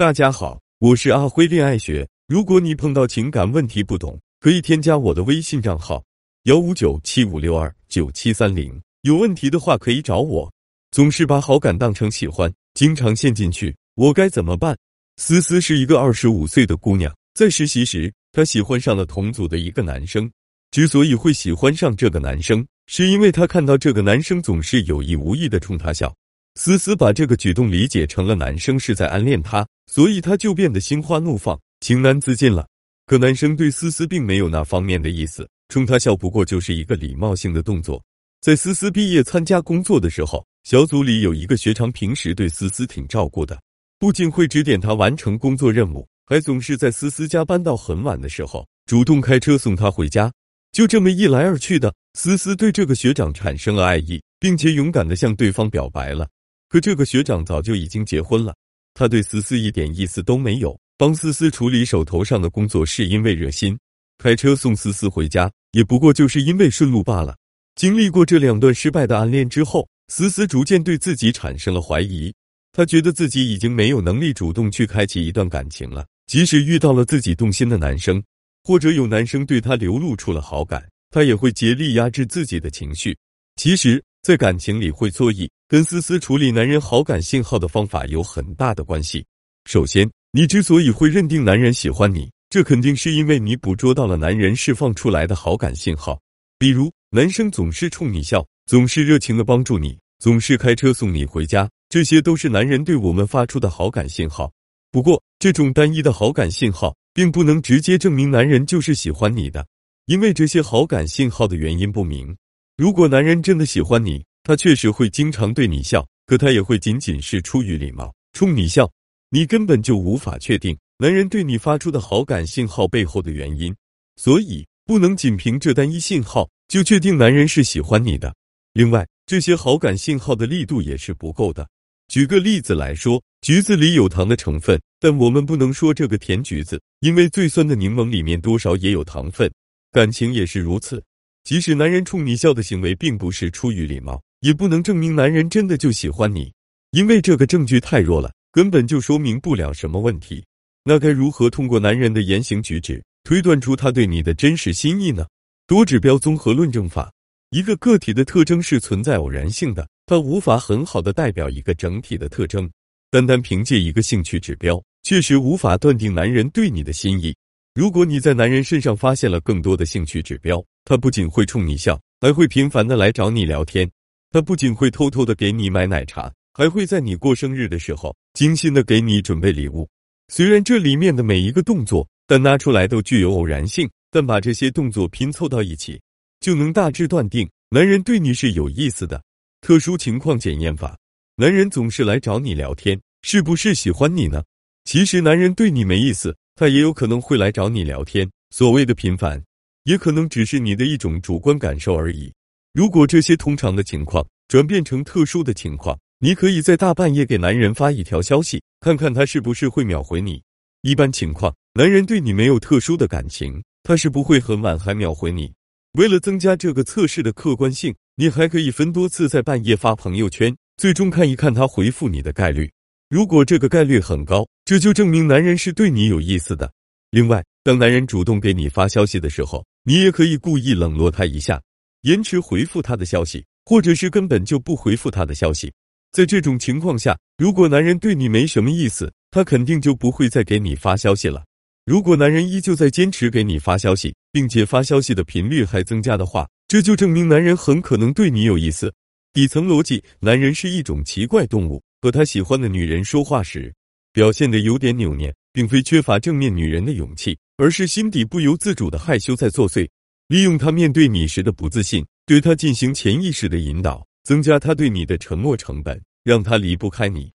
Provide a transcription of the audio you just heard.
大家好，我是阿辉恋爱学。如果你碰到情感问题不懂，可以添加我的微信账号幺五九七五六二九七三零。有问题的话可以找我。总是把好感当成喜欢，经常陷进去，我该怎么办？思思是一个二十五岁的姑娘，在实习时，她喜欢上了同组的一个男生。之所以会喜欢上这个男生，是因为她看到这个男生总是有意无意的冲她笑。思思把这个举动理解成了男生是在暗恋她，所以她就变得心花怒放、情难自禁了。可男生对思思并没有那方面的意思，冲她笑不过就是一个礼貌性的动作。在思思毕业参加工作的时候，小组里有一个学长，平时对思思挺照顾的，不仅会指点她完成工作任务，还总是在思思加班到很晚的时候主动开车送她回家。就这么一来二去的，思思对这个学长产生了爱意，并且勇敢的向对方表白了。可这个学长早就已经结婚了，他对思思一点意思都没有，帮思思处理手头上的工作是因为热心，开车送思思回家也不过就是因为顺路罢了。经历过这两段失败的暗恋之后，思思逐渐对自己产生了怀疑，她觉得自己已经没有能力主动去开启一段感情了。即使遇到了自己动心的男生，或者有男生对她流露出了好感，她也会竭力压制自己的情绪。其实，在感情里会错意。跟思思处理男人好感信号的方法有很大的关系。首先，你之所以会认定男人喜欢你，这肯定是因为你捕捉到了男人释放出来的好感信号。比如，男生总是冲你笑，总是热情的帮助你，总是开车送你回家，这些都是男人对我们发出的好感信号。不过，这种单一的好感信号并不能直接证明男人就是喜欢你的，因为这些好感信号的原因不明。如果男人真的喜欢你，他确实会经常对你笑，可他也会仅仅是出于礼貌冲你笑，你根本就无法确定男人对你发出的好感信号背后的原因，所以不能仅凭这单一信号就确定男人是喜欢你的。另外，这些好感信号的力度也是不够的。举个例子来说，橘子里有糖的成分，但我们不能说这个甜橘子，因为最酸的柠檬里面多少也有糖分。感情也是如此，即使男人冲你笑的行为并不是出于礼貌。也不能证明男人真的就喜欢你，因为这个证据太弱了，根本就说明不了什么问题。那该如何通过男人的言行举止推断出他对你的真实心意呢？多指标综合论证法，一个个体的特征是存在偶然性的，它无法很好的代表一个整体的特征。单单凭借一个兴趣指标，确实无法断定男人对你的心意。如果你在男人身上发现了更多的兴趣指标，他不仅会冲你笑，还会频繁的来找你聊天。他不仅会偷偷的给你买奶茶，还会在你过生日的时候精心的给你准备礼物。虽然这里面的每一个动作，但拿出来都具有偶然性，但把这些动作拼凑到一起，就能大致断定男人对你是有意思的。特殊情况检验法：男人总是来找你聊天，是不是喜欢你呢？其实男人对你没意思，他也有可能会来找你聊天。所谓的频繁，也可能只是你的一种主观感受而已。如果这些通常的情况转变成特殊的情况，你可以在大半夜给男人发一条消息，看看他是不是会秒回你。一般情况，男人对你没有特殊的感情，他是不会很晚还秒回你。为了增加这个测试的客观性，你还可以分多次在半夜发朋友圈，最终看一看他回复你的概率。如果这个概率很高，这就证明男人是对你有意思的。另外，当男人主动给你发消息的时候，你也可以故意冷落他一下。延迟回复他的消息，或者是根本就不回复他的消息。在这种情况下，如果男人对你没什么意思，他肯定就不会再给你发消息了。如果男人依旧在坚持给你发消息，并且发消息的频率还增加的话，这就证明男人很可能对你有意思。底层逻辑：男人是一种奇怪动物，和他喜欢的女人说话时，表现的有点扭捏，并非缺乏正面女人的勇气，而是心底不由自主的害羞在作祟。利用他面对你时的不自信，对他进行潜意识的引导，增加他对你的沉默成本，让他离不开你。